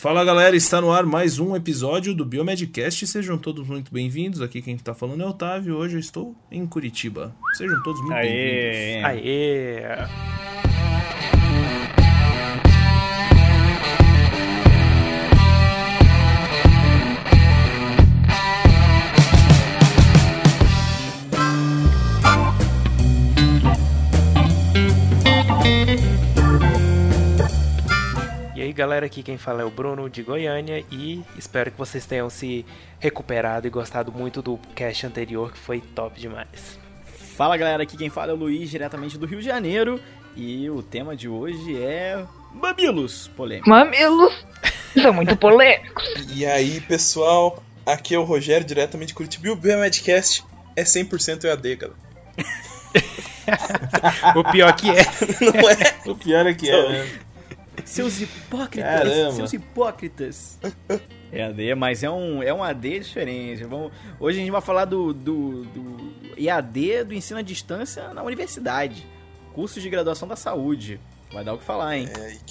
Fala galera, está no ar mais um episódio do Biomedcast. Sejam todos muito bem-vindos. Aqui quem está falando é o Otávio. Hoje eu estou em Curitiba. Sejam todos muito bem-vindos. Aê! E galera, aqui quem fala é o Bruno de Goiânia e espero que vocês tenham se recuperado e gostado muito do cast anterior que foi top demais. Fala galera, aqui quem fala é o Luiz, diretamente do Rio de Janeiro. E o tema de hoje é. Mamilos polêmicos. Mamilos são muito polêmicos. E aí, pessoal, aqui é o Rogério, diretamente de Curitiba. E o BMedcast é 100% EAD, galera. o pior que é. Não é? O pior é que é, né? Seus hipócritas! Caramba. Seus hipócritas! É AD, mas é um, é um AD diferente. Vamos, hoje a gente vai falar do, do, do EAD do ensino à distância na universidade. Cursos de graduação da saúde. Vai dar o que falar, hein?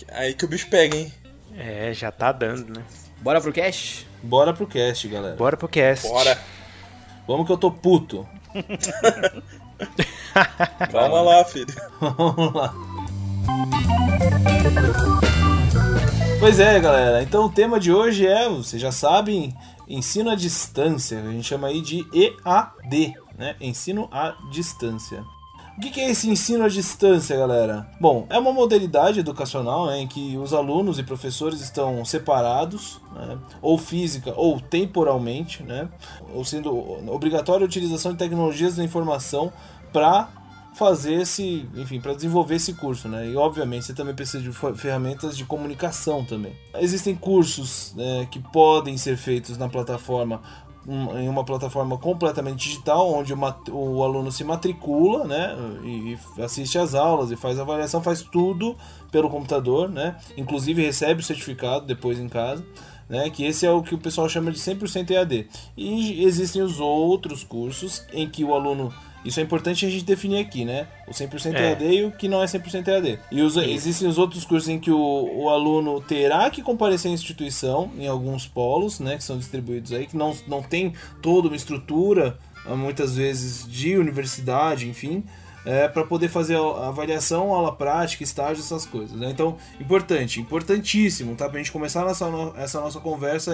É aí que, o bicho pega, hein? É, já tá dando, né? Bora pro cast? Bora pro cast, galera. Bora pro cast. Bora. Vamos que eu tô puto. Calma lá, filho. Vamos lá. Pois é, galera. Então o tema de hoje é, vocês já sabem, ensino à distância. A gente chama aí de EAD, né? Ensino à distância. O que é esse ensino à distância, galera? Bom, é uma modalidade educacional né, em que os alunos e professores estão separados, né, ou física ou temporalmente, né, ou sendo obrigatória a utilização de tecnologias da informação para fazer esse, enfim, para desenvolver esse curso, né? E obviamente você também precisa de fer- ferramentas de comunicação também. Existem cursos né, que podem ser feitos na plataforma em uma plataforma completamente digital, onde o, aluno se matricula, né, e, e assiste às aulas e faz a avaliação, faz tudo pelo computador, né, inclusive recebe o certificado depois em casa, né, que esse é o que o pessoal chama de 100% EAD. E existem os outros cursos em que o aluno isso é importante a gente definir aqui, né? O 100% É. EAD e o que não é 100% EAD. E os- existem os outros cursos em que o, o aluno terá que comparecer à instituição, em alguns polos, né? Que são distribuídos aí, que não, não tem toda uma estrutura, ah, muitas vezes, de universidade, enfim. É, para poder fazer a avaliação, aula prática, estágio, essas coisas. Né? Então, importante, importantíssimo, tá? Pra gente começar no- essa nossa conversa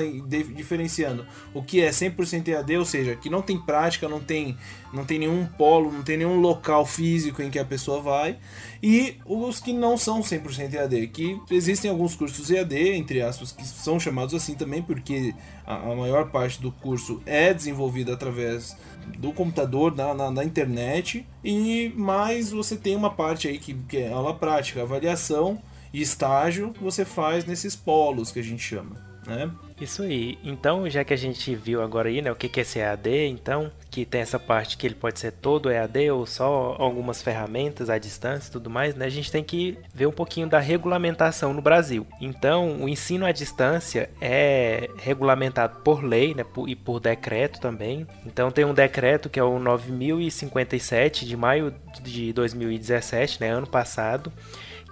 diferenciando o que é 100% EAD, ou seja, que não tem prática, não tem, não tem nenhum polo, não tem nenhum local físico em que a pessoa vai, e os que não são 100% EAD, que existem alguns cursos EAD, entre aspas, que são chamados assim também, porque a, a maior parte do curso é desenvolvida através do computador, na, na, na internet, e mais você tem uma parte aí que, que é aula prática, avaliação e estágio que você faz nesses polos que a gente chama, né? Isso aí. Então, já que a gente viu agora aí, né, o que que é esse EAD, então, que tem essa parte que ele pode ser todo EAD ou só algumas ferramentas à distância e tudo mais, né, a gente tem que ver um pouquinho da regulamentação no Brasil. Então, o ensino à distância é regulamentado por lei, né, e por decreto também. Então, tem um decreto que é o 9057 de maio de 2017, né, ano passado,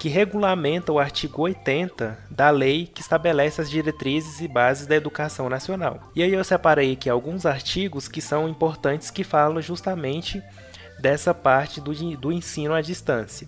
que regulamenta o artigo 80 da lei que estabelece as diretrizes e bases da educação nacional. E aí eu separei aqui alguns artigos que são importantes que falam justamente dessa parte do, do ensino à distância.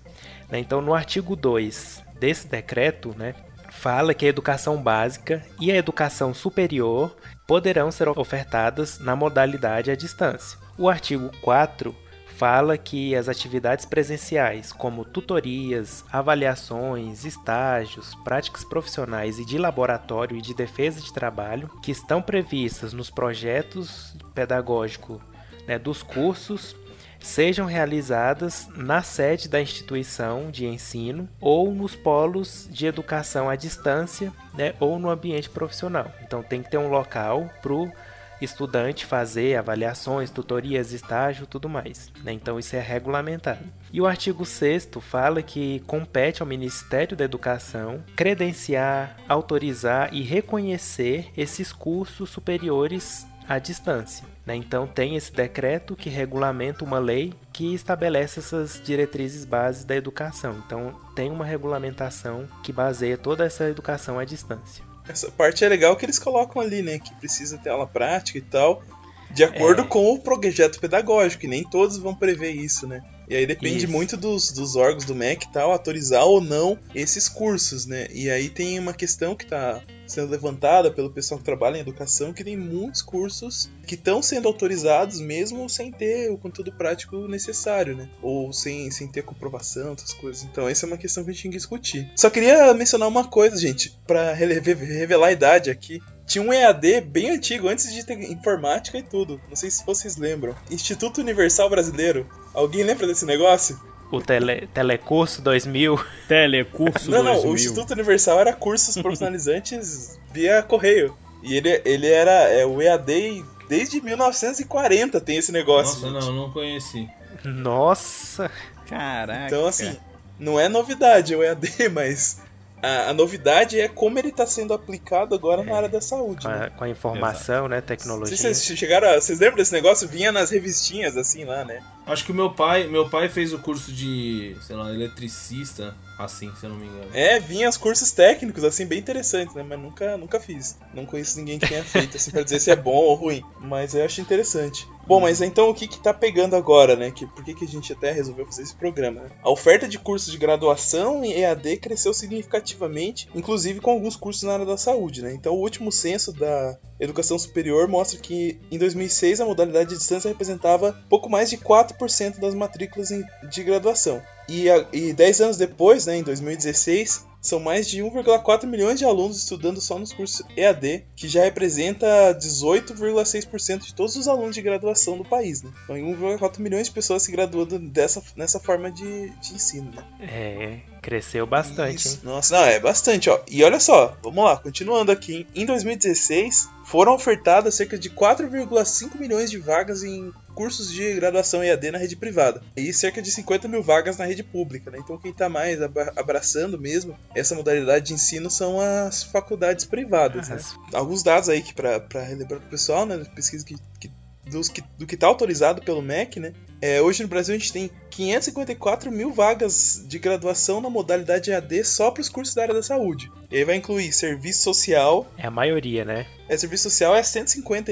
né? Então, no artigo 2 desse decreto, né, fala que a educação básica e a educação superior poderão ser ofertadas na modalidade à distância. O artigo 4 fala que as atividades presenciais, como tutorias, avaliações, estágios, práticas profissionais e de laboratório e de defesa de trabalho, que estão previstas nos projetos pedagógicos né, dos cursos, sejam realizadas na sede da instituição de ensino ou nos polos de educação à distância né, ou no ambiente profissional. Então tem que ter um local para o estudante fazer avaliações, tutorias, estágio, tudo mais. né? Então isso é regulamentado. E o artigo 6 fala que compete ao Ministério da Educação credenciar, autorizar e reconhecer esses cursos superiores à distância. né? Então tem esse decreto que regulamenta uma lei que estabelece essas diretrizes bases da educação. Então tem uma regulamentação que baseia toda essa educação à distância. Essa parte é legal que eles colocam ali, né? Que precisa ter aula prática e tal. De acordo É. com o projeto pedagógico, e nem todos vão prever isso, né? E aí depende Isso. muito dos, dos órgãos do MEC e tal, autorizar ou não esses cursos, né? E aí tem uma questão que tá sendo levantada pelo pessoal que trabalha em educação, que tem muitos cursos que estão sendo autorizados mesmo sem ter o conteúdo prático necessário, né? Ou sem, sem ter comprovação, essas coisas. Então essa é uma questão que a gente tem que discutir. Só queria mencionar uma coisa, gente, rele- revelar a idade aqui. Tinha um EAD bem antigo, antes de ter informática e tudo. Não sei se vocês lembram. Instituto Universal Brasileiro. Alguém lembra desse negócio? O tele, Telecurso 2000. Telecurso não, não, 2000. o Instituto Universal era cursos profissionalizantes via correio. E ele, ele era é, o EAD desde 1940 tem esse negócio. Nossa, gente. não, não conheci. Nossa! Caraca. Então, assim, não é novidade o EAD, mas a, a novidade é como ele está sendo aplicado agora na área da saúde. Com né? a, com a informação, né? Não Tecnologia. se vocês chegaram a, Vocês lembram desse negócio? Vinha nas revistinhas, assim, lá, né? Acho que o meu pai, meu pai fez o curso de, sei lá, eletricista, assim, se eu não me engano. É, vinha os cursos técnicos, assim, bem interessantes, né? Mas nunca, nunca fiz. Não conheço ninguém que tenha feito, assim, pra dizer se é bom ou ruim. Mas eu acho interessante. Bom, mas então o que que tá pegando agora, né? Que, por que, que a gente até resolveu fazer esse programa? né? A oferta de cursos de graduação em EAD cresceu significativamente, inclusive com alguns cursos na área da saúde, né? Então o último censo da educação superior mostra que em 2006 a modalidade de distância representava pouco mais de 4% das matrículas de graduação. E, e 10 anos depois, né, em 2016, são mais de 1,4 milhões de alunos estudando só nos cursos EAD, que já representa 18,6% de todos os alunos de graduação do país. Né? Então, 1,4 milhões de pessoas se graduando dessa, nessa forma de, de ensino. Né? É, cresceu bastante, Isso. hein? Nossa, não, é bastante, ó. E olha só, vamos lá, continuando aqui. Em 2016, foram ofertadas cerca de 4,5 milhões de vagas em cursos de graduação EAD na rede privada. E cerca de 50 mil vagas na rede pública, né? Então quem tá mais abra- abraçando mesmo essa modalidade de ensino são as faculdades privadas, né? As- alguns dados aí que pra relembrar pro pessoal, né? Pesquisa que, que- dos que, do que tá autorizado pelo MEC, né? É, hoje no Brasil a gente tem 554 mil vagas de graduação na modalidade EAD só para os cursos da área da saúde. E aí vai incluir serviço social. É a maioria, né? É, serviço social é 150,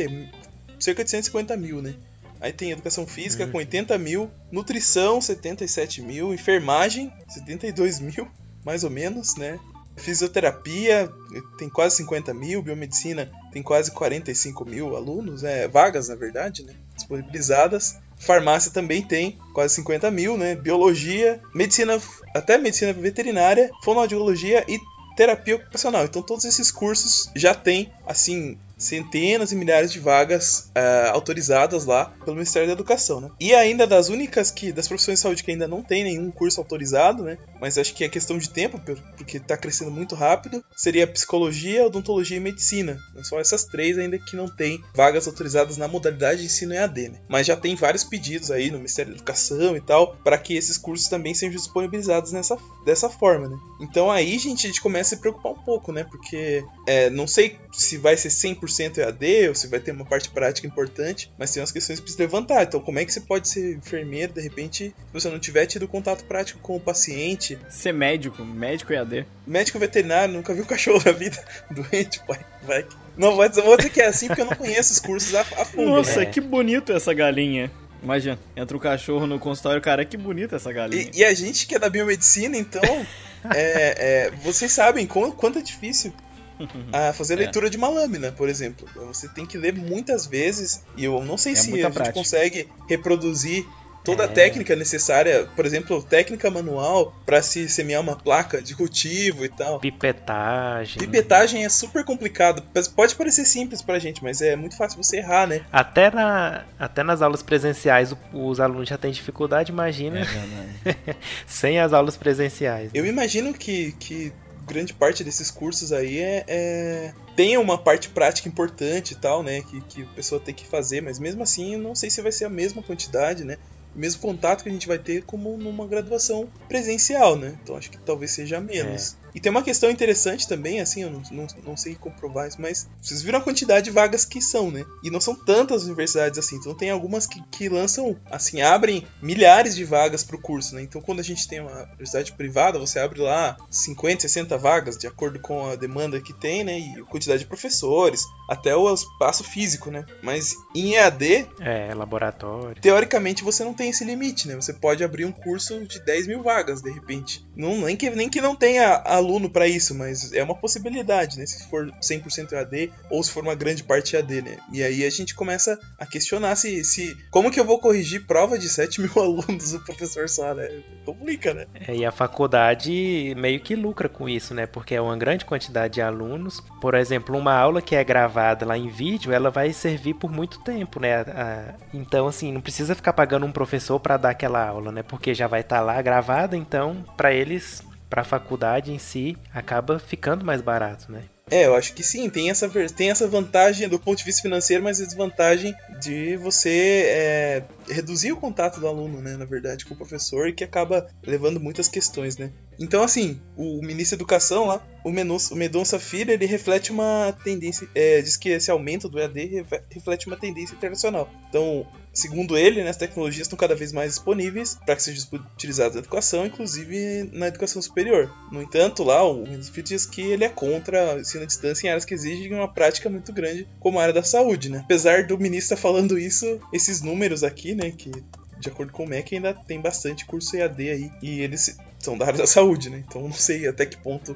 cerca de 150 mil, né? Aí tem educação física Uhum. com 80 mil, nutrição 77 mil, enfermagem 72 mil, mais ou menos, né? Fisioterapia tem quase 50 mil, biomedicina tem quase 45 mil alunos, é, vagas na verdade, né? Disponibilizadas. Farmácia também tem quase 50 mil, né? Biologia, medicina, até medicina veterinária, fonoaudiologia e terapia ocupacional. Então todos esses cursos já têm, assim, centenas e milhares de vagas ah, autorizadas lá pelo Ministério da Educação, né? E ainda das únicas que das profissões de saúde que ainda não tem nenhum curso autorizado, né? Mas acho que é questão de tempo, por- porque está crescendo muito rápido, seria psicologia, odontologia e medicina. São essas três ainda que não tem vagas autorizadas na modalidade de ensino EAD, né? Mas já tem vários pedidos aí no Ministério da Educação e tal, para que esses cursos também sejam disponibilizados nessa, dessa forma, né? Então aí, gente, a gente começa a se preocupar um pouco, né? Porque é, não sei se vai ser 100% EAD ou se vai ter uma parte prática importante, mas tem umas questões que precisa levantar. Então, como é que você pode ser enfermeiro, de repente, se você não tiver tido contato prático com o paciente? Ser médico, médico EAD. Médico veterinário, nunca viu cachorro na vida doente, pai. Vai. que- Não, vou dizer, vou dizer que é assim porque eu não conheço os cursos a, a fundo. Nossa, né? que bonito essa galinha. Imagina, entra o cachorro no consultório, cara, que bonita essa galinha. E, e a gente que é da biomedicina, então, é, é, vocês sabem quão- quanto é difícil a fazer a É. leitura de uma lâmina, por exemplo. Você tem que ler muitas vezes e eu não sei É se a muita gente prática. consegue reproduzir toda a É. técnica necessária, por exemplo, técnica manual para se semear uma placa de cultivo e tal. Pipetagem. Pipetagem é super complicado. Pode parecer simples pra gente, mas é muito fácil você errar, né? Até, na, até nas aulas presenciais os alunos já têm dificuldade, imagina, É sem as aulas presenciais. Eu imagino que, que grande parte desses cursos aí é, é- tem uma parte prática importante e tal, né? Que, que a pessoa tem que fazer, mas mesmo assim eu não sei se vai ser a mesma quantidade, né? O mesmo contato que a gente vai ter como numa graduação presencial, né? Então acho que talvez seja menos. E tem uma questão interessante também, assim, eu não, não, não sei comprovar isso, mas vocês viram a quantidade de vagas que são, né? E não são tantas universidades assim, então tem algumas que, que lançam, assim, abrem milhares de vagas pro curso, né? Então quando a gente tem uma universidade privada, você abre lá 50, 60 vagas, de acordo com a demanda que tem, né? E a quantidade de professores, até o espaço físico, né? Mas em EAD, É, laboratório. teoricamente você não tem esse limite, né? Você pode abrir um curso de 10 mil vagas, de repente. Não, nem, que, nem que não tenha aluno para isso, mas é uma possibilidade, né? Se for 100% EAD ou se for uma grande parte EAD, né? E aí a gente começa a questionar se, se como que eu vou corrigir prova de 7 mil alunos o professor só, né? Complica, né? É, e a faculdade meio que lucra com isso, né? Porque é uma grande quantidade de alunos. Por exemplo, uma aula que é gravada lá em vídeo, ela vai servir por muito tempo, né? Então, assim, não precisa ficar pagando um professor para dar aquela aula, né? Porque já vai estar lá gravada, então, para eles, para a faculdade em si, acaba ficando mais barato, né? É, eu acho que sim, tem essa, tem essa vantagem do ponto de vista financeiro, mas a desvantagem de você é, reduzir o contato do aluno, né, na verdade, com o professor, e que acaba levando muitas questões, né. Então, assim, o ministro da Educação lá, o, Menus, o Mendonça Filho, ele reflete uma tendência, é, diz que esse aumento do EAD reflete uma tendência internacional. Então, segundo ele, né, as tecnologias estão cada vez mais disponíveis para que sejam utilizadas na educação, inclusive na educação superior. No entanto, lá o Mendonça Filho diz que ele é contra o ensino à distância em áreas que exigem uma prática muito grande, como a área da saúde, né? Apesar do ministro estar falando isso, esses números aqui, né, que de acordo com o MEC, ainda tem bastante curso EAD aí. E eles são da área da saúde, né? Então não sei até que ponto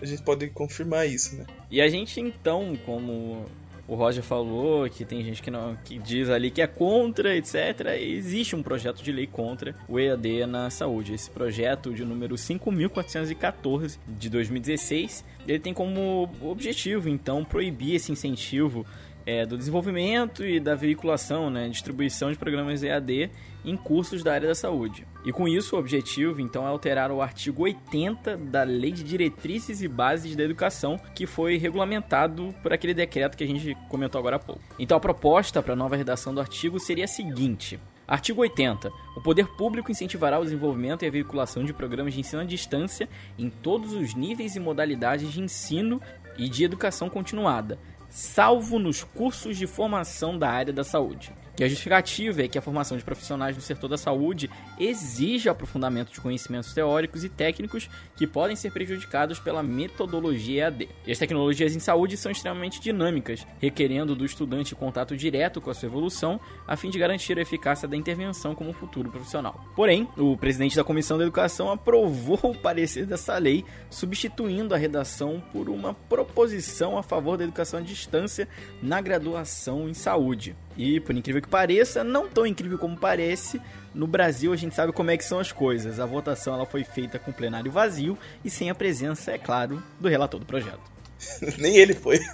a gente pode confirmar isso, né? E a gente então, como o Roger falou, que tem gente que não que diz ali que é contra, etc. Existe um projeto de lei contra o EAD na saúde. Esse projeto de número 5414 de 2016, ele tem como objetivo então proibir esse incentivo é, do desenvolvimento e da veiculação, né, distribuição de programas EAD em cursos da área da saúde. E com isso, o objetivo, então, é alterar o artigo 80 da Lei de Diretrizes e Bases da Educação, que foi regulamentado por aquele decreto que a gente comentou agora há pouco. Então, a proposta para a nova redação do artigo seria a seguinte. Artigo 80. O poder público incentivará o desenvolvimento e a veiculação de programas de ensino à distância em todos os níveis e modalidades de ensino e de educação continuada, salvo nos cursos de formação da área da saúde. Que a justificativa é que a formação de profissionais no setor da saúde exige aprofundamento de conhecimentos teóricos e técnicos que podem ser prejudicados pela metodologia EAD. E as tecnologias em saúde são extremamente dinâmicas, requerendo do estudante contato direto com a sua evolução, a fim de garantir a eficácia da intervenção como futuro profissional. Porém, o presidente da Comissão da Educação aprovou o parecer dessa lei, substituindo a redação por uma proposição a favor da educação à distância na graduação em saúde. E, por incrível que pareça, não tão incrível como parece, no Brasil a gente sabe como é que são as coisas. A votação ela foi feita com plenário vazio e sem a presença, é claro, do relator do projeto. Nem ele foi.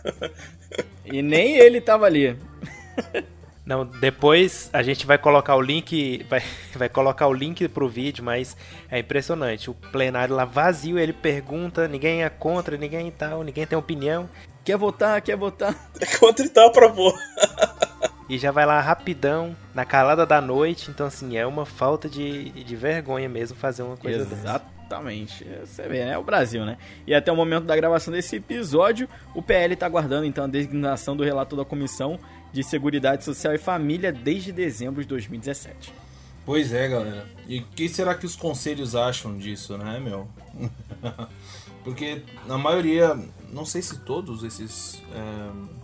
E nem ele estava ali. Não, depois a gente vai colocar o link, vai, vai colocar o link pro vídeo, mas é impressionante. O plenário lá vazio, ele pergunta, ninguém é contra, ninguém tal, ninguém tem opinião. Quer votar? Quer votar? É contra e tal, aprovou. E já vai lá rapidão, na calada da noite. Então, assim, é uma falta de, de vergonha mesmo fazer uma coisa dessa. Exatamente. Você vê, né? É o Brasil, né? E até o momento da gravação desse episódio, o PL está aguardando então a designação do relator da Comissão de Seguridade Social e Família desde dezembro de 2017. Pois é, galera. E o que será que os conselhos acham disso, né, meu? Porque na maioria, não sei se todos esses. é,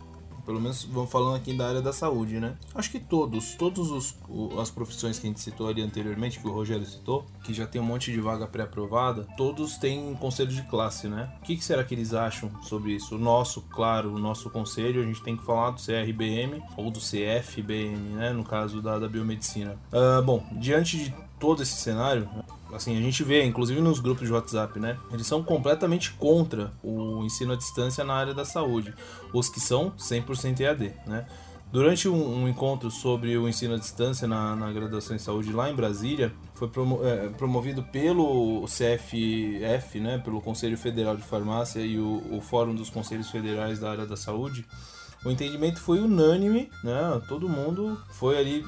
pelo menos vamos falando aqui da área da saúde, né? Acho que todos, todos os, o- as profissões que a gente citou ali anteriormente, que o Rogério citou, que já tem um monte de vaga pré-aprovada, todos têm conselho de classe, né? O que, que será que eles acham sobre isso? O nosso, claro, o nosso conselho, a gente tem que falar do CRBM ou do CFBM, né? No caso da, da biomedicina. Ah, bom, diante de todo esse cenário, assim, a gente vê, inclusive nos grupos de WhatsApp, né? Eles são completamente contra o ensino à distância na área da saúde. Os que são 100% EAD, né? Durante um, um encontro sobre o ensino à distância na, na graduação em saúde lá em Brasília, foi promo- é, promovido pelo CFF, né, pelo Conselho Federal de Farmácia e o, o Fórum dos Conselhos Federais da área da saúde, o entendimento foi unânime, né? Todo mundo foi ali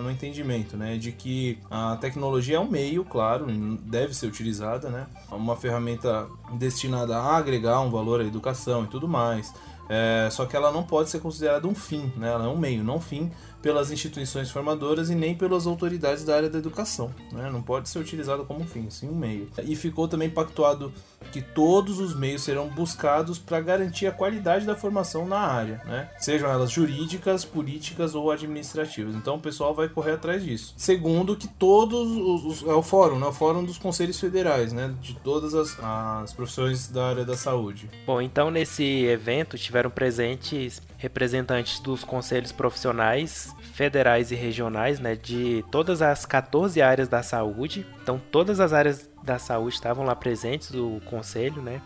no entendimento, né, de que a tecnologia é um meio, claro, deve ser utilizada, né, uma ferramenta destinada a agregar um valor à educação e tudo mais. É, só que ela não pode ser considerada um fim, né? ela é um meio, não fim pelas instituições formadoras e nem pelas autoridades da área da educação. Né? Não pode ser utilizado como um fim, sim um meio. E ficou também pactuado que todos os meios serão buscados para garantir a qualidade da formação na área, né? sejam elas jurídicas, políticas ou administrativas. Então o pessoal vai correr atrás disso. Segundo, que todos os. é o fórum, né? o fórum dos conselhos federais, né? de todas as, as profissões da área da saúde. Bom, então nesse evento tiveram presentes representantes dos conselhos profissionais federais e regionais, né, de todas as 14 áreas da saúde. Então, todas as áreas da saúde estavam lá presentes, o conselho, né?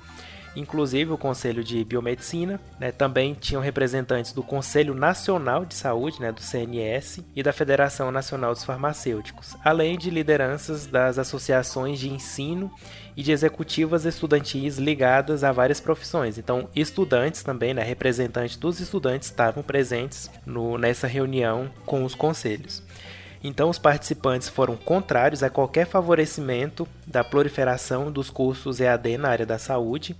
Inclusive o Conselho de Biomedicina, né, também tinham representantes do Conselho Nacional de Saúde, né, do CNS, e da Federação Nacional dos Farmacêuticos, além de lideranças das associações de ensino e de executivas estudantis ligadas a várias profissões. Então, estudantes também, né, representantes dos estudantes estavam presentes no, nessa reunião com os conselhos. Então, os participantes foram contrários a qualquer favorecimento da proliferação dos cursos EAD na área da saúde,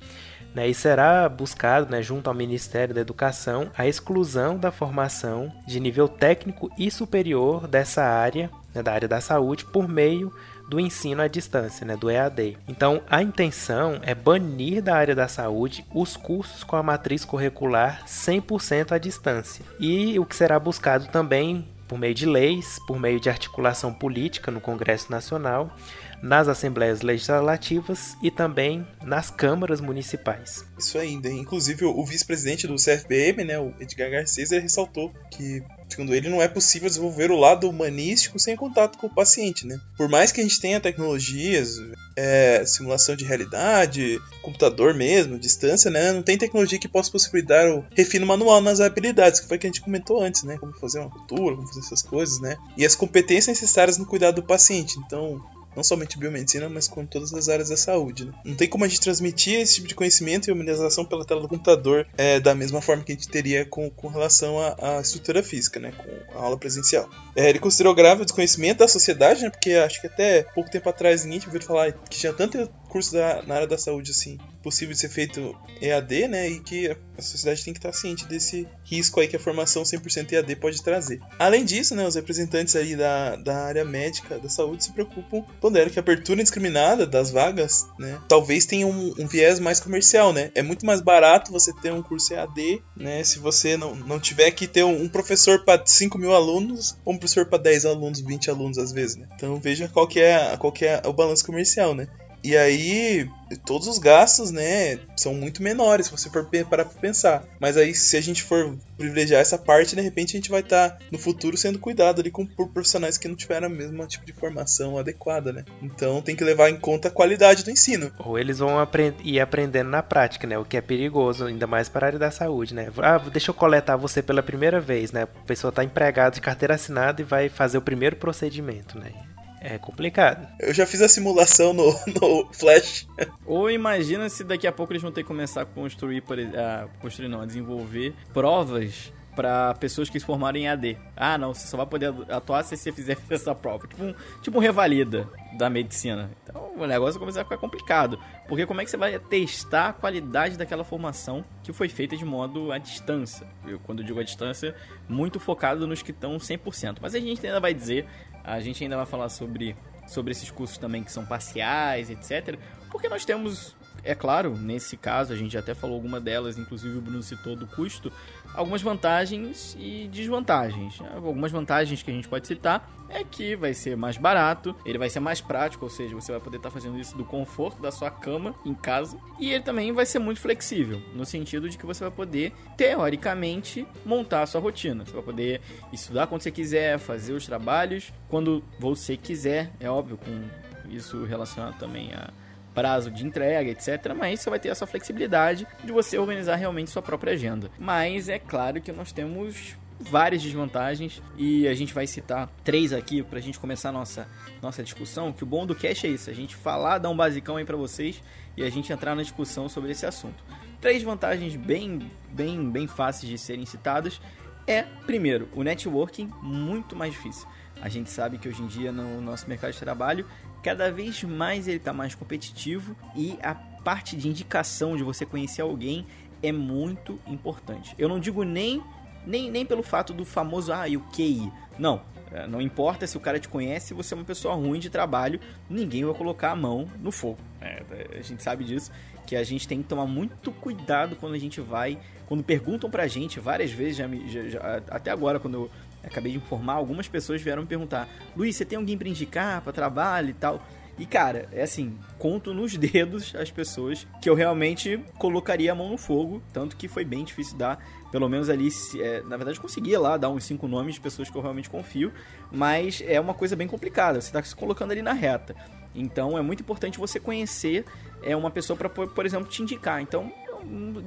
né, e será buscado, né, junto ao Ministério da Educação, a exclusão da formação de nível técnico e superior dessa área, né, da área da saúde, por meio do ensino à distância, né, do EAD. Então, a intenção é banir da área da saúde os cursos com a matriz curricular 100% à distância. E o que será buscado também por meio de leis, por meio de articulação política no Congresso Nacional, nas assembleias legislativas e também nas câmaras municipais. Isso ainda. Inclusive, o vice-presidente do CFBM, né, o Edgar Garcês, ressaltou que Segundo ele, não é possível desenvolver o lado humanístico sem contato com o paciente, né? Por mais que a gente tenha tecnologias, é, simulação de realidade, computador mesmo, distância, né? Não tem tecnologia que possa possibilitar o refino manual nas habilidades, que foi o que a gente comentou antes, né? Como fazer uma cultura, como fazer essas coisas, né? E as competências necessárias no cuidado do paciente. Então, não somente biomedicina, mas com todas as áreas da saúde. Né? Não tem como a gente transmitir esse tipo de conhecimento e humanização pela tela do computador é, da mesma forma que a gente teria com, com relação à, à estrutura física, né? com a aula presencial. É, ele considerou grave o desconhecimento da sociedade, né? porque acho que até pouco tempo atrás ninguém tinha ouvido falar que tinha tanto curso da, na área da saúde assim possível de ser feito EAD, né? E que a sociedade tem que estar ciente desse risco aí que a formação 100% EAD pode trazer. Além disso, né, os representantes aí da, da área médica da saúde se preocupam, ponderam que a abertura indiscriminada das vagas, né, talvez tenha um, um, viés mais comercial, né? É muito mais barato você ter um curso EAD, né? Se você não, não tiver que ter um, um professor para 5 mil alunos ou um professor para 10 alunos, 20 alunos às vezes, né? Então veja qual que é, qual que é o balanço comercial, né? E aí, todos os gastos, né, são muito menores se você for parar pra pensar. Mas aí, se a gente for privilegiar essa parte, de repente a gente vai estar tá, no futuro sendo cuidado ali com, por profissionais que não tiveram a mesma tipo de formação adequada, né? Então tem que levar em conta a qualidade do ensino. Ou eles vão aprend ir aprendendo na prática, né? O que é perigoso, ainda mais para a área da saúde, né? Ah, deixa eu coletar você pela primeira vez, né? A pessoa está empregada de carteira assinada e vai fazer o primeiro procedimento, né? É complicado. Eu já fiz a simulação no, no Flash. Ou imagina se daqui a pouco eles vão ter que começar a construir, a construir não, a desenvolver provas para pessoas que se formaram em AD. Ah, não, você só vai poder atuar se você fizer essa prova. Tipo um, tipo um revalida da medicina. Então o negócio começa a ficar complicado. Porque como é que você vai testar a qualidade daquela formação que foi feita de modo à distância? Eu, quando eu digo à distância, muito focado nos que estão 100%. Mas a gente ainda vai dizer a gente ainda vai falar sobre, sobre esses cursos também que são parciais, etc. Porque nós temos, é claro, nesse caso, a gente até falou alguma delas, inclusive o Bruno citou do custo, algumas vantagens e desvantagens. Algumas vantagens que a gente pode citar é que vai ser mais barato, ele vai ser mais prático, ou seja, você vai poder estar fazendo isso do conforto da sua cama em casa, e ele também vai ser muito flexível, no sentido de que você vai poder, teoricamente, montar a sua rotina. Você vai poder estudar quando você quiser, fazer os trabalhos quando você quiser, é óbvio, com isso relacionado também a prazo de entrega, etc. Mas você vai ter essa flexibilidade de você organizar realmente sua própria agenda. Mas é claro que nós temos várias desvantagens e a gente vai citar três aqui para a gente começar a nossa, nossa discussão. Que o bom do cache é isso, a gente falar, dar um basicão aí para vocês e a gente entrar na discussão sobre esse assunto. três vantagens bem, bem, bem fáceis de serem citadas é, primeiro, o networking muito mais difícil. A gente sabe que hoje em dia no nosso mercado de trabalho, cada vez mais ele está mais competitivo e a parte de indicação de você conhecer alguém é muito importante. Eu não digo nem nem, nem pelo fato do famoso ah, e o QI. Não, é, não importa se o cara te conhece, se você é uma pessoa ruim de trabalho, ninguém vai colocar a mão no fogo. É, a gente sabe disso, que a gente tem que tomar muito cuidado quando a gente vai. Quando perguntam pra gente, várias vezes, já, já, já, até agora, quando eu acabei de informar, algumas pessoas vieram me perguntar: Luiz, você tem alguém para indicar para trabalho e tal? E cara, é assim, conto nos dedos as pessoas que eu realmente colocaria a mão no fogo, tanto que foi bem difícil dar, pelo menos ali, é, na verdade conseguia lá dar uns cinco nomes de pessoas que eu realmente confio, mas é uma coisa bem complicada, você está se colocando ali na reta. Então é muito importante você conhecer é uma pessoa para, por exemplo, te indicar. Então,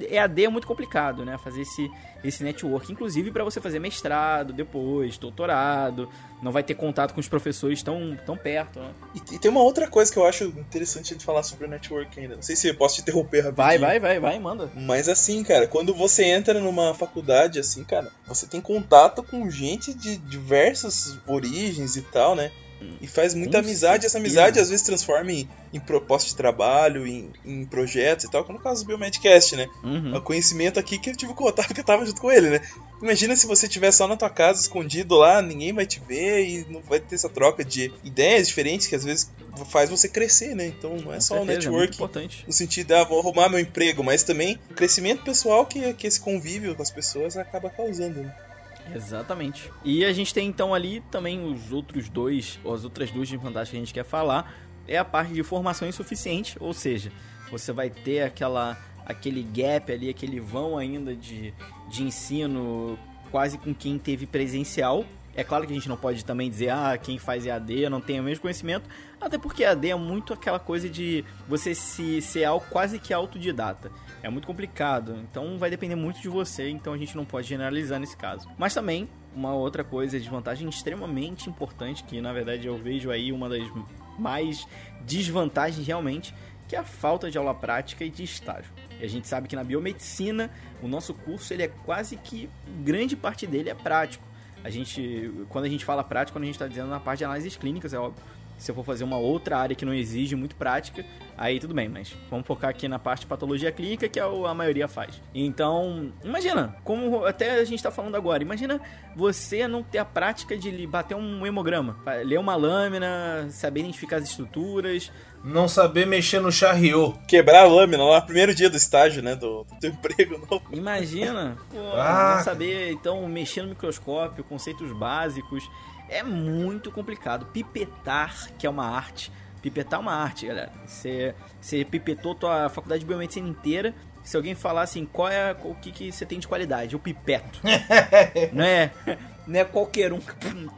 EAD é muito complicado, né? Fazer esse, esse network, inclusive para você fazer mestrado depois, doutorado, não vai ter contato com os professores tão, tão perto, né? E, e tem uma outra coisa que eu acho interessante de falar sobre o network ainda. Não sei se eu posso te interromper rapidinho. Vai, vai, vai, vai, manda. Mas assim, cara, quando você entra numa faculdade assim, cara, você tem contato com gente de diversas origens e tal, né? E faz muita Com amizade. Essa amizade às vezes transforma em, em proposta de trabalho, em, em projetos e tal, como no caso do Biomedcast, né? Uhum. O conhecimento aqui que eu tive contato porque eu tava junto com ele, né? Imagina se você estiver só na tua casa, escondido lá, ninguém vai te ver e não vai ter essa troca de ideias diferentes que às vezes faz você crescer, né? Então não é com só o network é no sentido de, ah, vou arrumar meu emprego, mas também o crescimento pessoal que, que esse convívio com as pessoas acaba causando, né? Exatamente. E a gente tem então ali também os outros dois, as outras duas desvantagens que a gente quer falar, é a parte de formação insuficiente, ou seja, você vai ter aquela aquele gap ali, aquele vão ainda de, de ensino quase com quem teve presencial. É claro que a gente não pode também dizer, ah, quem faz EAD não tem o mesmo conhecimento, até porque EAD é muito aquela coisa de você se ser quase que autodidata. É muito complicado, então vai depender muito de você, então a gente não pode generalizar nesse caso. Mas também, uma outra coisa de vantagem extremamente importante, que na verdade eu vejo aí uma das mais desvantagens realmente, que é a falta de aula prática e de estágio. E a gente sabe que na biomedicina, o nosso curso ele é quase que grande parte dele é prático. A gente, quando a gente fala prático, quando a gente está dizendo na parte de análises clínicas, é óbvio. Se eu for fazer uma outra área que não exige muito prática, aí tudo bem, mas vamos focar aqui na parte de patologia clínica, que é a maioria faz. Então, imagina, como até a gente está falando agora, imagina você não ter a prática de bater um hemograma, ler uma lâmina, saber identificar as estruturas, não saber mexer no charriot. Quebrar a lâmina lá no primeiro dia do estágio, né? Do, do teu emprego novo. Imagina, pô, ah. não saber, então, mexer no microscópio, conceitos básicos é muito complicado. Pipetar, que é uma arte. Pipetar é uma arte, galera. Você, você pipetou tua faculdade de biomedicina inteira. Se alguém falar assim, qual é o que, que você tem de qualidade? Eu pipeto. não é? Não é qualquer um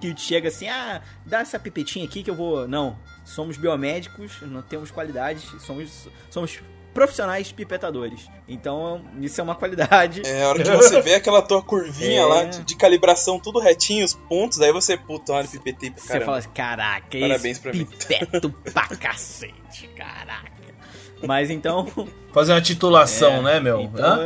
que chega assim, ah, dá essa pipetinha aqui que eu vou. Não. Somos biomédicos, não temos qualidades, somos, somos profissionais pipetadores. Então, isso é uma qualidade. É, a hora que você vê aquela tua curvinha é... lá de, de, calibração, tudo retinho, os pontos, aí você, puta, olha, pipetei pra Você fala assim, caraca, Parabéns pra pipeto mim. pra cacete, caraca. Mas então. Fazer uma titulação, é, né, meu? Então,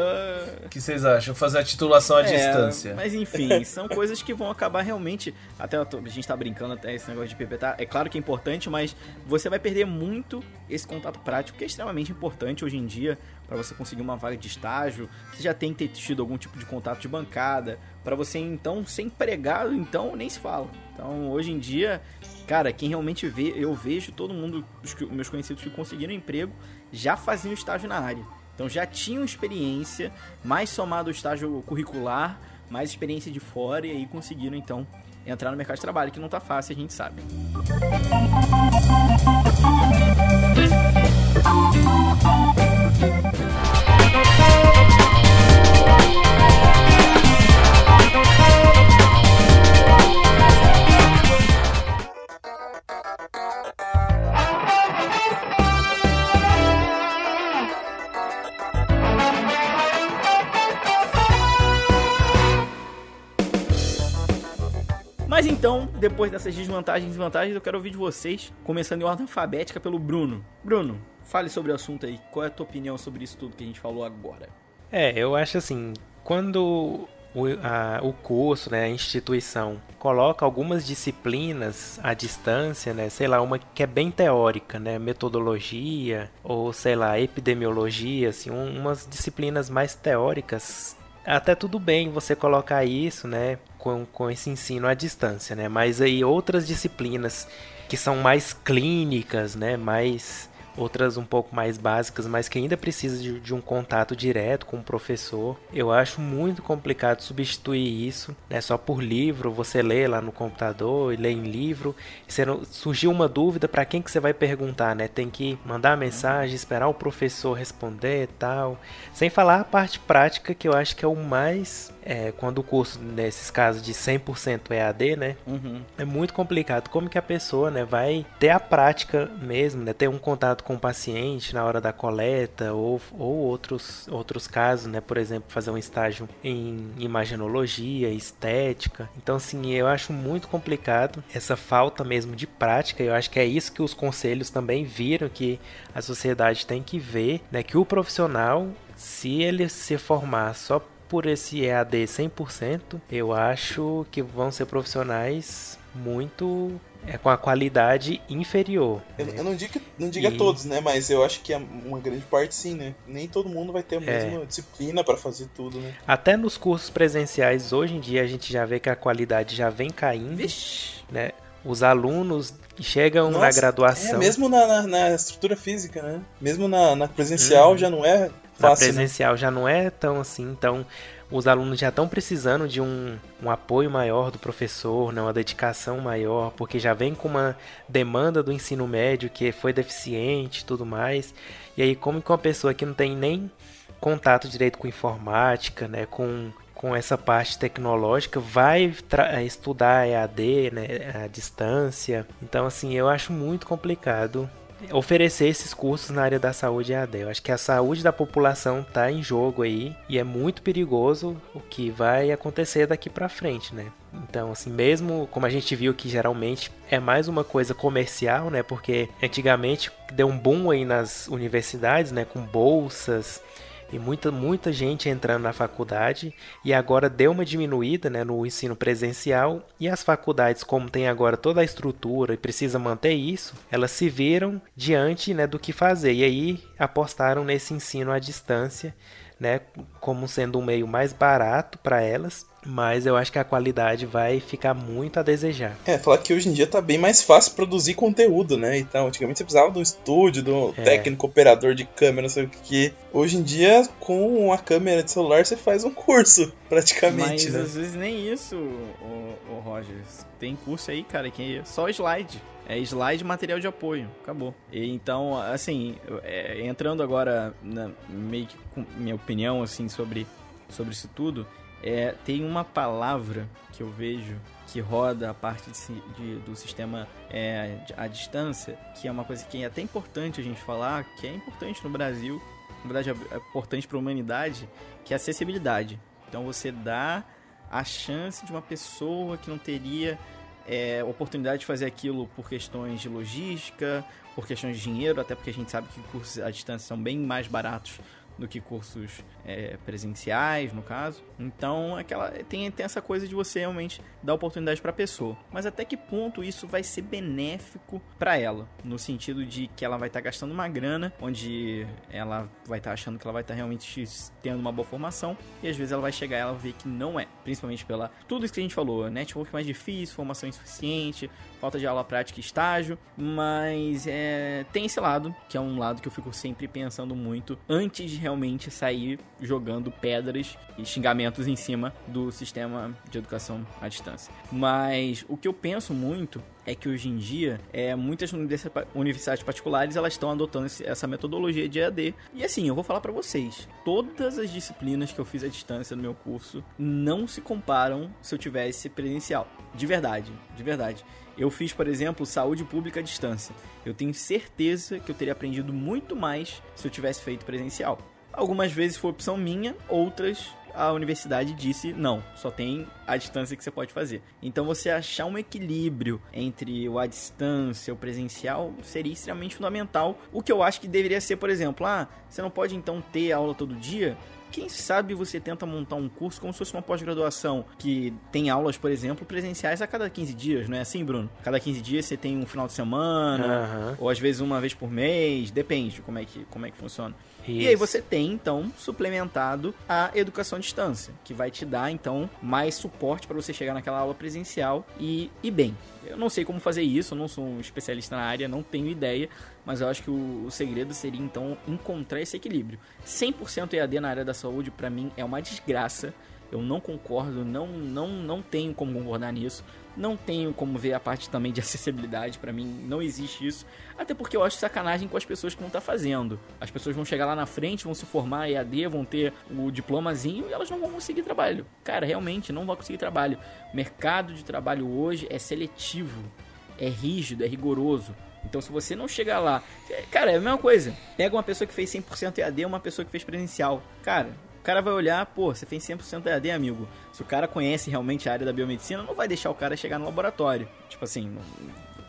O que vocês acham? Fazer a titulação à é, distância. Mas enfim, são coisas que vão acabar realmente. Até a gente tá brincando até esse negócio de pipetar. É claro que é importante, mas você vai perder muito esse contato prático, que é extremamente importante hoje em dia para você conseguir uma vaga de estágio. Você já tem que ter tido algum tipo de contato de bancada. para você então ser empregado, então nem se fala. Então hoje em dia Cara, quem realmente vê, eu vejo todo mundo, os meus conhecidos que conseguiram emprego, já faziam estágio na área. Então já tinham experiência, mais somado ao estágio curricular, mais experiência de fora, e aí conseguiram então entrar no mercado de trabalho, que não tá fácil, a gente sabe. Mas então, depois dessas desvantagens e vantagens, eu quero ouvir de vocês, começando em ordem alfabética pelo Bruno. Bruno, Fale sobre o assunto aí. Qual é a tua opinião sobre isso tudo que a gente falou agora? É, eu acho assim, quando o, a, o curso, né, a instituição, coloca algumas disciplinas à distância, né, sei lá, uma que é bem teórica, né, metodologia, ou sei lá, epidemiologia, assim, um, umas disciplinas mais teóricas, até tudo bem você colocar isso, né, com, com esse ensino à distância, né, mas aí outras disciplinas que são mais clínicas, né, mais outras um pouco mais básicas, mas que ainda precisa de, de, um contato direto com o professor. Eu acho muito complicado substituir isso, né? Só por livro, você lê lá no computador e lê em livro. Se não, surgiu uma dúvida, para quem que você vai perguntar, né? Tem que mandar mensagem, esperar o professor responder e tal. Sem falar a parte prática, que eu acho que é o mais é, quando o curso, nesses casos de 100% EAD, né, uhum. é muito complicado. Como que a pessoa, né, vai ter a prática mesmo, né, ter um contato com o paciente na hora da coleta ou, ou outros, outros casos, né, por exemplo, fazer um estágio em imagenologia, estética. Então, assim, eu acho muito complicado essa falta mesmo de prática. Eu acho que é isso que os conselhos também viram que a sociedade tem que ver, né, que o profissional se ele se formar só por esse EAD 100%, eu acho que vão ser profissionais muito é com a qualidade inferior. Eu, né? eu não digo, não digo e... a todos, né? Mas eu acho que uma grande parte sim, né? Nem todo mundo vai ter a mesma é. disciplina para fazer tudo, né? Até nos cursos presenciais, hoje em dia, a gente já vê que a qualidade já vem caindo. Vixe. Né? Os alunos chegam Nossa, na graduação. É, mesmo na, na, na, estrutura física, né? Mesmo na, na presencial hum. já não é Fácil, na né? presencial né? já não é tão assim, então os alunos já estão precisando de um, um apoio maior do professor, né, uma dedicação maior, porque já vem com uma demanda do ensino médio que foi deficiente tudo mais. E aí, como que uma pessoa que não tem nem contato direito com informática, né, com, com essa parte tecnológica, vai estudar EAD, né, à distância. Então, assim, eu acho muito complicado oferecer esses cursos na área da saúde EAD. Eu acho que a saúde da população está em jogo aí e é muito perigoso o que vai acontecer daqui para frente, né? Então, assim, mesmo como a gente viu que geralmente é mais uma coisa comercial, né? Porque antigamente deu um boom aí nas universidades, né? Com bolsas, e muita, muita gente entrando na faculdade e agora deu uma diminuída né, no ensino presencial. E as faculdades, como tem agora toda a estrutura e precisa manter isso, elas se viram diante né, do que fazer. E aí apostaram nesse ensino à distância né, como sendo um meio mais barato para elas mas eu acho que a qualidade vai ficar muito a desejar. É, falar que hoje em dia tá bem mais fácil produzir conteúdo, né? Então, antigamente você precisava de um estúdio, de um é. técnico operador de câmera, não sei o que. Hoje em dia, com a câmera de celular, você faz um curso, praticamente. Mas né? às vezes nem isso, o, o Roger. Tem curso aí, cara, que é só slide. É slide material de apoio, acabou. E, então, assim, é, entrando agora na meio que com minha opinião assim sobre, sobre isso tudo, é, tem uma palavra que eu vejo que roda a parte de, de, do sistema é, à distância, que é uma coisa que é até importante a gente falar, que é importante no Brasil, na verdade é importante para a humanidade, que é acessibilidade. Então você dá a chance de uma pessoa que não teria é, oportunidade de fazer aquilo por questões de logística, por questões de dinheiro, até porque a gente sabe que cursos à distância são bem mais baratos do que cursos é, presenciais, no caso. Então, aquela tem, tem essa coisa de você realmente dar oportunidade para a pessoa. Mas até que ponto isso vai ser benéfico para ela? No sentido de que ela vai estar tá gastando uma grana, onde ela vai estar tá achando que ela vai estar tá realmente tendo uma boa formação, e às vezes ela vai chegar e ela ver que não é. Principalmente pela tudo isso que a gente falou: network mais difícil, formação insuficiente, falta de aula prática e estágio. Mas é, tem esse lado, que é um lado que eu fico sempre pensando muito antes de realmente sair jogando pedras e xingamentos em cima do sistema de educação à distância. Mas o que eu penso muito é que hoje em dia é, muitas universidades particulares elas estão adotando essa metodologia de EAD. E assim, eu vou falar para vocês, todas as disciplinas que eu fiz à distância no meu curso não se comparam se eu tivesse presencial. De verdade, de verdade. Eu fiz, por exemplo, saúde pública à distância. Eu tenho certeza que eu teria aprendido muito mais se eu tivesse feito presencial. Algumas vezes foi opção minha, outras a universidade disse não, só tem a distância que você pode fazer. Então você achar um equilíbrio entre o à distância, o presencial, seria extremamente fundamental. O que eu acho que deveria ser, por exemplo, ah, você não pode então ter aula todo dia, quem sabe você tenta montar um curso como se fosse uma pós-graduação, que tem aulas, por exemplo, presenciais a cada 15 dias, não é assim, Bruno? Cada 15 dias você tem um final de semana, Aham. ou às vezes uma vez por mês, depende de como é que, como é que funciona. E Isso. aí você tem, então, suplementado a educação à distância, que vai te dar, então, mais suporte para você chegar naquela aula presencial e ir bem. Eu não sei como fazer isso, eu não sou um especialista na área, não tenho ideia, mas eu acho que o, o segredo seria, então, encontrar esse equilíbrio. 100% EAD na área da saúde, para mim, é uma desgraça. Eu não concordo, não, não, não tenho como concordar nisso. Não tenho como ver a parte também de acessibilidade, para mim não existe isso. Até porque eu acho sacanagem com as pessoas que vão estar fazendo. As pessoas vão chegar lá na frente, vão se formar EAD, vão ter o diplomazinho e elas não vão conseguir trabalho. Cara, realmente não vão conseguir trabalho. O mercado de trabalho hoje é seletivo, é rígido, é rigoroso. Então, se você não chegar lá. é, Cara, é a mesma coisa. Pega uma pessoa que fez 100% EAD uma pessoa que fez presencial. Cara, cara vai olhar, pô, você fez 100% EAD, amigo. Se o cara conhece realmente a área da biomedicina, não vai deixar o cara chegar no laboratório. Tipo assim,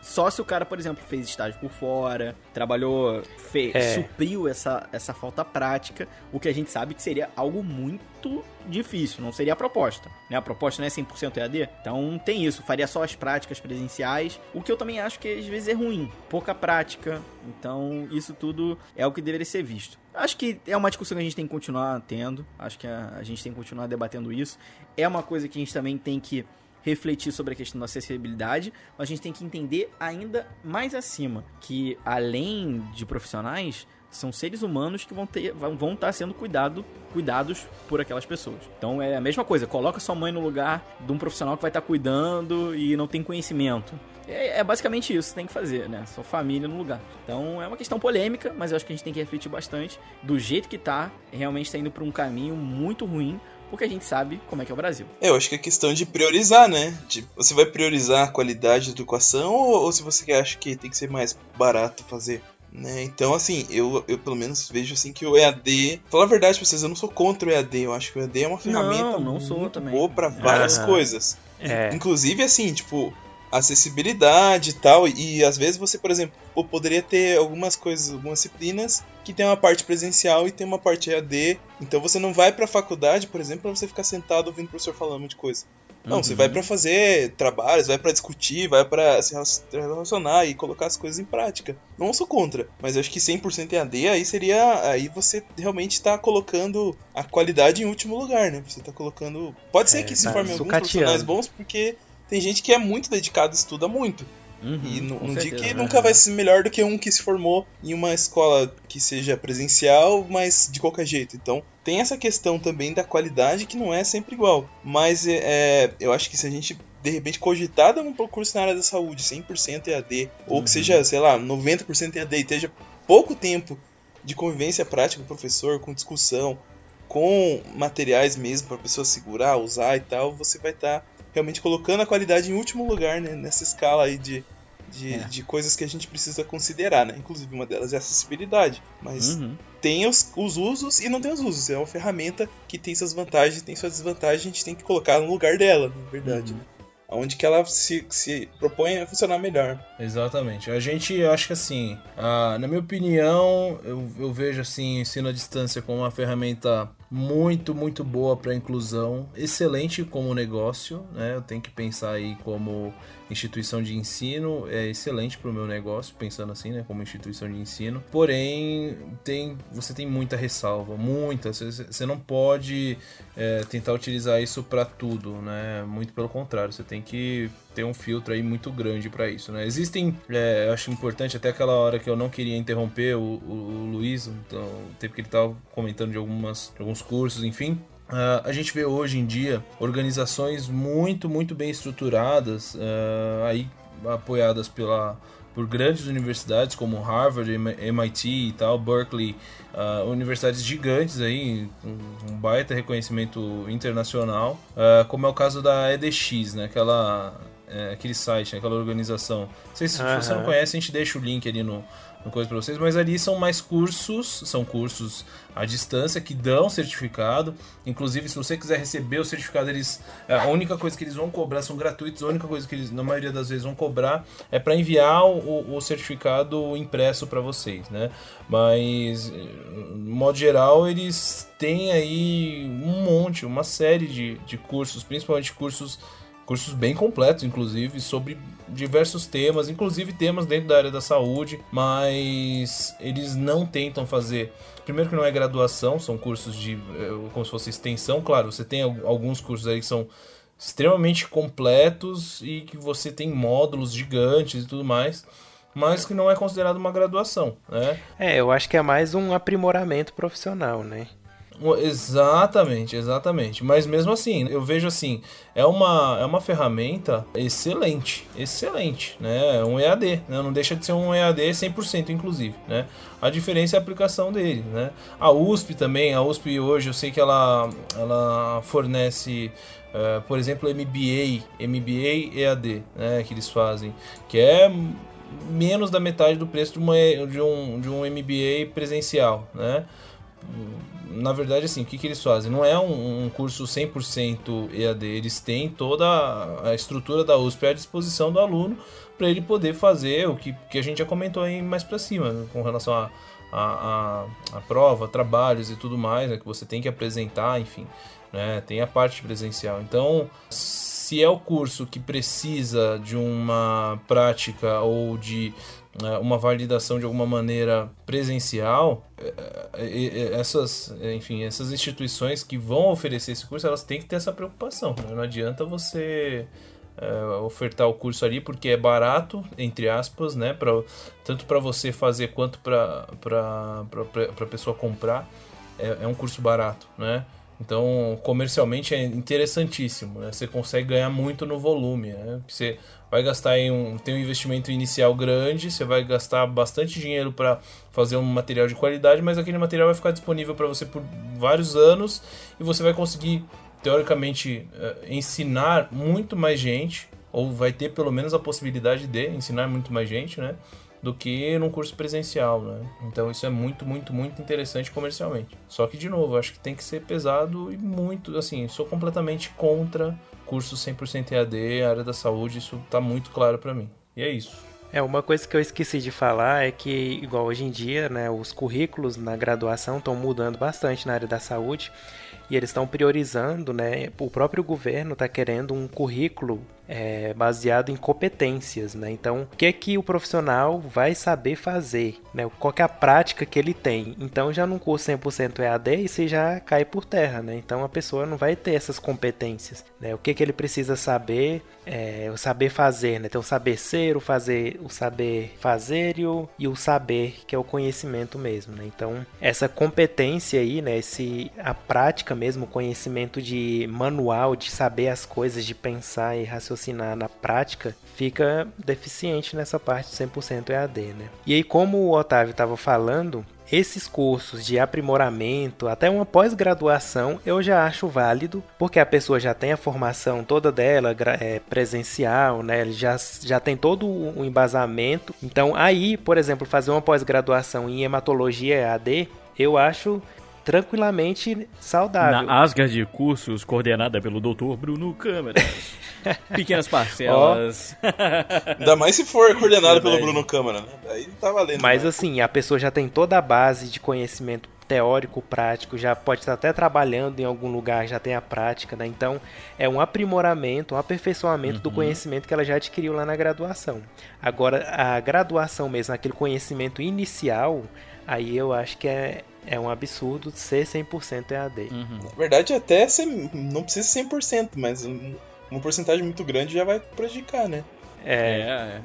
só se o cara, por exemplo, fez estágio por fora, trabalhou, fez, É. supriu essa, essa falta prática, o que a gente sabe que seria algo muito difícil, não seria a proposta. Né? A proposta não é 100% EAD, então tem isso, faria só as práticas presenciais, o que eu também acho que às vezes é ruim, pouca prática, então isso tudo é o que deveria ser visto. Acho que é uma discussão que a gente tem que continuar tendo, acho que a, a gente tem que continuar debatendo isso. É uma coisa que a gente também tem que refletir sobre a questão da acessibilidade, mas a gente tem que entender ainda mais acima que além de profissionais são seres humanos que vão ter vão, estar sendo cuidado, cuidados por aquelas pessoas. Então é a mesma coisa, coloca sua mãe no lugar de um profissional que vai estar cuidando e não tem conhecimento. É, é basicamente isso que tem que fazer, né? Sua família no lugar. Então é uma questão polêmica, mas eu acho que a gente tem que refletir bastante. Do jeito que tá, realmente está indo para um caminho muito ruim, porque a gente sabe como é que é o Brasil. É, eu acho que é questão de priorizar, né? Tipo, você vai priorizar a qualidade da educação ou, ou se você acha que tem que ser mais barato fazer? Né? Então, assim, eu, eu pelo menos vejo assim que o EAD. Falar a verdade pra vocês, eu não sou contra o EAD. Eu acho que o EAD é uma ferramenta Não, não sou muito também. boa pra várias Aham. coisas. É. Inclusive, assim, tipo, acessibilidade e tal. E às vezes você, por exemplo, poderia ter algumas coisas, algumas disciplinas que tem uma parte presencial e tem uma parte EAD. Então você não vai pra faculdade, por exemplo, pra você ficar sentado ouvindo o professor falando de coisa. Não, você Uhum. vai pra fazer trabalhos, vai pra discutir, vai pra se relacionar e colocar as coisas em prática. Não sou contra, mas eu acho que 100% EAD aí seria. Aí você realmente tá colocando a qualidade em último lugar, né? Você tá colocando. Pode ser É, que se tá formem alguns profissionais bons, porque tem gente que é muito dedicado, estuda muito. Uhum, E não, digo que nunca vai ser melhor do que um que se formou em uma escola que seja presencial, mas de qualquer jeito. Então, tem essa questão também da qualidade que não é sempre igual. Mas é, eu acho que se a gente de repente cogitar dar um curso na área da saúde 100% EAD, ou Uhum. que seja, sei lá, 90% EAD e esteja pouco tempo de convivência prática com o professor, com discussão, com materiais mesmo para a pessoa segurar, usar e tal, você vai estar realmente colocando a qualidade em último lugar né, nessa escala aí de, de, É. de coisas que a gente precisa considerar, né? Inclusive uma delas é a acessibilidade. Mas Uhum. tem os, os usos e não tem os usos. É uma ferramenta que tem suas vantagens, tem suas desvantagens, a gente tem que colocar no lugar dela, na verdade, Uhum. né? Onde que ela se, se propõe a funcionar melhor. Exatamente. A gente, eu acho que assim, ah, na minha opinião, eu, eu vejo assim, ensino à distância como uma ferramenta muito, muito boa para inclusão, excelente como negócio, né? Eu tenho que pensar aí como instituição de ensino, é excelente para o meu negócio, pensando assim, né, como instituição de ensino. Porém, tem, você tem muita ressalva, muita. Você, não pode é, tentar utilizar isso para tudo, né? Muito pelo contrário, você tem que ter um filtro aí muito grande para isso, né? Existem, é, eu acho importante até aquela hora que eu não queria interromper o, o, o Luiz, então, o tempo que ele estava comentando de algumas, alguns cursos, enfim. Uh, a gente vê hoje em dia organizações muito, muito bem estruturadas, uh, aí apoiadas pela, por grandes universidades como Harvard, MIT e tal, Berkeley, uh, universidades gigantes aí, com um baita reconhecimento internacional, como é o caso da EDX, né? Aquela, é, aquele site, né? aquela organização. Não sei se você não conhece, a gente deixa o link ali no, no coisa para vocês, mas ali são mais cursos, são cursos à distância que dão certificado. Inclusive, se você quiser receber o certificado, eles a única coisa que eles vão cobrar são gratuitos. A única coisa que eles, na maioria das vezes, vão cobrar é para enviar o, o, certificado impresso para vocês, né? Mas, no modo geral, eles têm aí um monte, uma série de, de cursos, principalmente cursos cursos bem completos, inclusive, sobre diversos temas, inclusive temas dentro da área da saúde, mas eles não tentam fazer. Primeiro que não é graduação, são cursos de é, como se fosse extensão, claro, você tem alguns cursos aí que são extremamente completos e que você tem módulos gigantes e tudo mais, mas que não é considerado uma graduação, né? É, eu acho que é mais um aprimoramento profissional, né? Exatamente, exatamente. Mas mesmo assim, eu vejo assim, é uma, é uma ferramenta excelente, excelente, né? É um EAD, né? Não deixa de ser um EAD 100% inclusive, né? A diferença é a aplicação dele, né? A USP também, a USP hoje eu sei que ela, ela fornece Uh, por exemplo, MBA, MBA EAD, né, que eles fazem, que é menos da metade do preço de, uma, de, um, de um MBA presencial, né? Na verdade, assim, o que, que eles fazem? Não é um, um curso 100% EAD, eles têm toda a estrutura da USP à disposição do aluno para ele poder fazer o que, que a gente já comentou aí mais para cima, né? com relação a, a, a, a, prova, trabalhos e tudo mais, né? que você tem que apresentar, enfim, né? tem a parte presencial. Então, se é o curso que precisa de uma prática ou de uma validação de alguma maneira presencial, é, é, é, essas, enfim, essas instituições que vão oferecer esse curso, elas têm que ter essa preocupação. Né? Não adianta você ofertar o curso ali porque é barato, entre aspas, né? Pra, tanto para você fazer quanto para a pessoa comprar. É, é um curso barato, né? Então, comercialmente é interessantíssimo, né? Você consegue ganhar muito no volume, né? Você vai gastar em um, tem um investimento inicial grande, você vai gastar bastante dinheiro para fazer um material de qualidade, mas aquele material vai ficar disponível para você por vários anos e você vai conseguir teoricamente eh, ensinar muito mais gente ou vai ter pelo menos a possibilidade de ensinar muito mais gente, né? do que num curso presencial, né? Então isso é muito, muito, muito interessante comercialmente. Só que de novo, acho que tem que ser pesado e muito, assim, sou completamente contra curso 100% EAD, área da saúde, isso tá muito claro para mim. E é isso. É, uma coisa que eu esqueci de falar é que, igual hoje em dia, né, os currículos na graduação estão mudando bastante na área da saúde e eles estão priorizando, né? O próprio governo está querendo um currículo é, baseado em competências, né? Então, o que é que o profissional vai saber fazer, né? Qual é a prática que ele tem? Então, já num curso 100% EAD, isso já cai por terra, né? Então, a pessoa não vai ter essas competências, né? O que é que ele precisa saber, é, o saber fazer, né? Tem o saber ser, o fazer, o saber fazer e o, e o saber, que é o conhecimento mesmo, né? Então, essa competência aí, né? Esse, a prática mesmo, o conhecimento de manual, de saber as coisas, de pensar e raciocinar raciocinar na prática fica deficiente nessa parte 100% EAD, né? E aí, como o Otávio estava falando, esses cursos de aprimoramento, até uma pós-graduação, eu já acho válido, porque a pessoa já tem a formação toda dela é, presencial, né? Já, já tem todo o embasamento. Então, aí, por exemplo, fazer uma pós-graduação em hematologia EAD, eu acho tranquilamente saudável. Na Asgard Cursos, coordenada pelo Dr. Bruno Câmara. Pequenas parcelas. Oh. Ainda mais se for coordenado pelo Bruno Câmara, né? Aí tá valendo. Mas né? assim, a pessoa já tem toda a base de conhecimento teórico, prático, já pode estar até trabalhando em algum lugar, já tem a prática, né? Então, é um aprimoramento, um aperfeiçoamento uhum. do conhecimento que ela já adquiriu lá na graduação. Agora, a graduação mesmo, aquele conhecimento inicial, aí eu acho que é, é um absurdo ser 100% EAD. Uhum. Na verdade, até ser, não precisa ser 100%, mas uma porcentagem muito grande já vai prejudicar, né? É. é.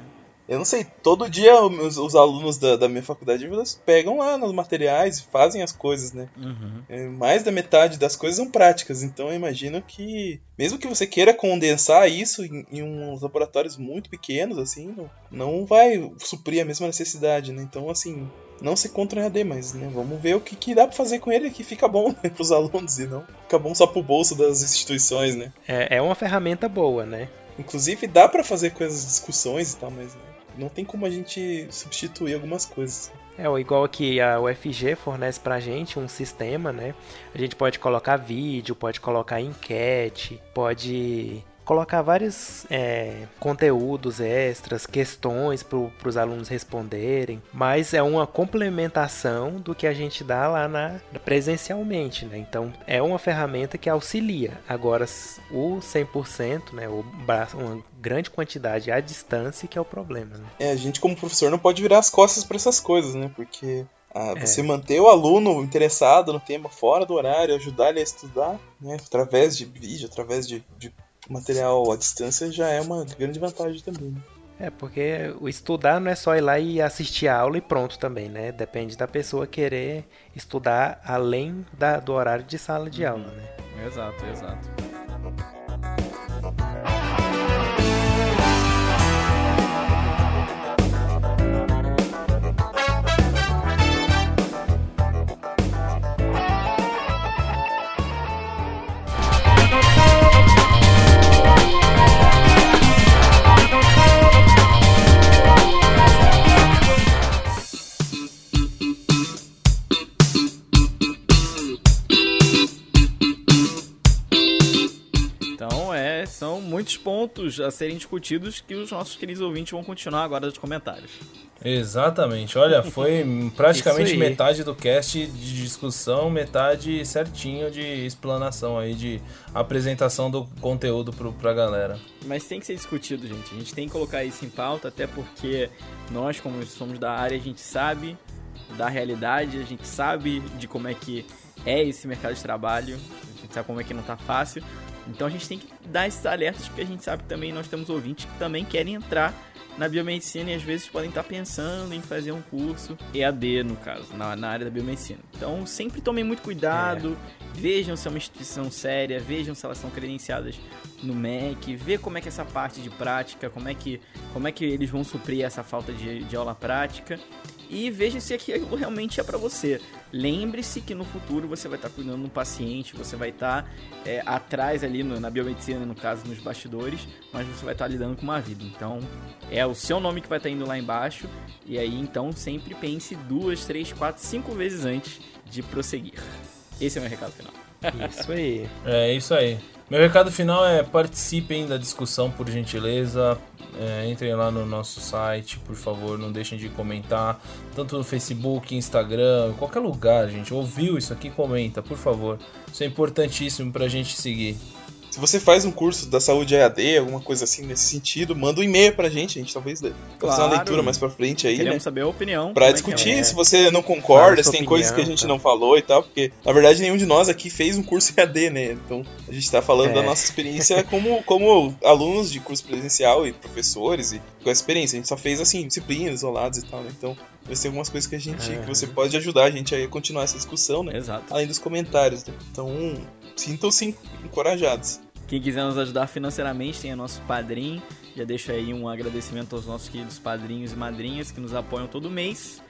Eu não sei, todo dia os, os alunos da, da, minha faculdade eles pegam lá nos materiais e fazem as coisas, né? Uhum. É, mais da metade das coisas são práticas, então eu imagino que, mesmo que você queira condensar isso em, em uns laboratórios muito pequenos, assim, não, não vai suprir a mesma necessidade, né? Então, assim, não se contra o EAD, mas né, vamos ver o que, que dá para fazer com ele que fica bom né, para os alunos e não fica bom só pro bolso das instituições, né? É, é uma ferramenta boa, né? Inclusive dá para fazer com as discussões e tal, mas né, não tem como a gente substituir algumas coisas. É, igual que a UFG fornece pra gente um sistema, né? A gente pode colocar vídeo, pode colocar enquete, pode colocar vários é, conteúdos extras, questões para os alunos responderem, mas é uma complementação do que a gente dá lá na presencialmente, né? Então é uma ferramenta que auxilia. Agora o 100%, né, o, uma grande quantidade à distância que é o problema. Né? É, a gente como professor não pode virar as costas para essas coisas, né? Porque ah, você é. manter o aluno interessado no tema fora do horário, ajudar ele a estudar, né, através de vídeo, através de, de material à distância já é uma grande vantagem também. Né? É, porque o estudar não é só ir lá e assistir a aula e pronto também, né? Depende da pessoa querer estudar além da, do horário de sala de aula, né? Exato, exato. Muitos pontos a serem discutidos que os nossos queridos ouvintes vão continuar agora nos comentários. Exatamente. Olha, foi praticamente metade do cast de discussão, metade certinho de explanação aí, de apresentação do conteúdo pro, pra galera. Mas tem que ser discutido, gente. A gente tem que colocar isso em pauta, até porque nós, como somos da área, a gente sabe da realidade, a gente sabe de como é que é esse mercado de trabalho, a gente sabe como é que não tá fácil. Então a gente tem que dar esses alertas porque a gente sabe que também nós temos ouvintes que também querem entrar na biomedicina e às vezes podem estar pensando em fazer um curso EAD, no caso, na, na área da biomedicina. Então sempre tomem muito cuidado, é. vejam se é uma instituição séria, vejam se elas são credenciadas no MEC, vê como é que é essa parte de prática, como é que, como é que eles vão suprir essa falta de, de aula prática e veja se aquilo realmente é para você. Lembre-se que no futuro você vai estar cuidando de um paciente, você vai estar é, atrás ali no, na biomedicina, no caso, nos bastidores, mas você vai estar lidando com uma vida. Então, é o seu nome que vai estar indo lá embaixo, e aí então sempre pense duas, três, quatro, cinco vezes antes de prosseguir. Esse é o meu recado final. Isso aí. É isso aí. Meu recado final é participem da discussão, por gentileza. É, entrem lá no nosso site, por favor, não deixem de comentar, tanto no Facebook, Instagram, qualquer lugar, gente. Ouviu isso aqui, comenta, por favor. Isso é importantíssimo pra gente seguir. Se você faz um curso da saúde EAD, alguma coisa assim nesse sentido, manda um e-mail pra gente, a gente talvez claro. fazer uma leitura mais pra frente aí, Queremos né? saber a opinião. Pra discutir é. se você não concorda, se tem opinião, coisas que a gente tá. não falou e tal, porque na verdade nenhum de nós aqui fez um curso EAD, né? Então a gente tá falando é. da nossa experiência como, como alunos de curso presencial e professores e com a experiência. A gente só fez assim, disciplinas isoladas e tal, né? Então vai ser algumas coisas que a gente. É. que você pode ajudar a gente a continuar essa discussão, né? Exato. Além dos comentários, né? Então, sintam-se encorajados. Quem quiser nos ajudar financeiramente tem o nosso padrinho. Já deixo aí um agradecimento aos nossos queridos padrinhos e madrinhas que nos apoiam todo mês.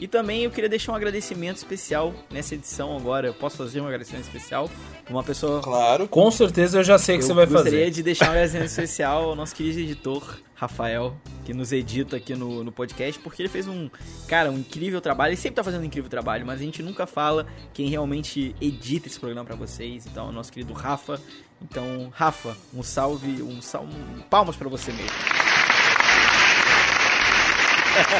E também eu queria deixar um agradecimento especial nessa edição agora. Eu posso fazer um agradecimento especial? Uma pessoa. Claro. Com certeza eu já sei o que você vai fazer. Eu gostaria de deixar um agradecimento especial ao nosso querido editor, Rafael, que nos edita aqui no, no podcast, porque ele fez um, cara, um incrível trabalho. Ele sempre tá fazendo um incrível trabalho, mas a gente nunca fala quem realmente edita esse programa para vocês. Então, o nosso querido Rafa. Então, Rafa, um salve, um salve, um palmas para você mesmo.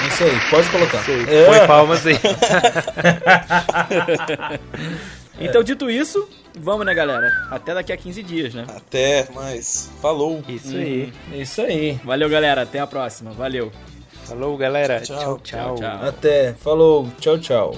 Isso aí, pode colocar. Aí, Põe palmas aí. então, dito isso, vamos, né, galera? Até daqui a 15 dias, né? Até mais. Falou. Isso hum. aí. Isso aí. Valeu, galera. Até a próxima. Valeu. Falou, galera. tchau. tchau. tchau, tchau. Até. Falou. Tchau, tchau.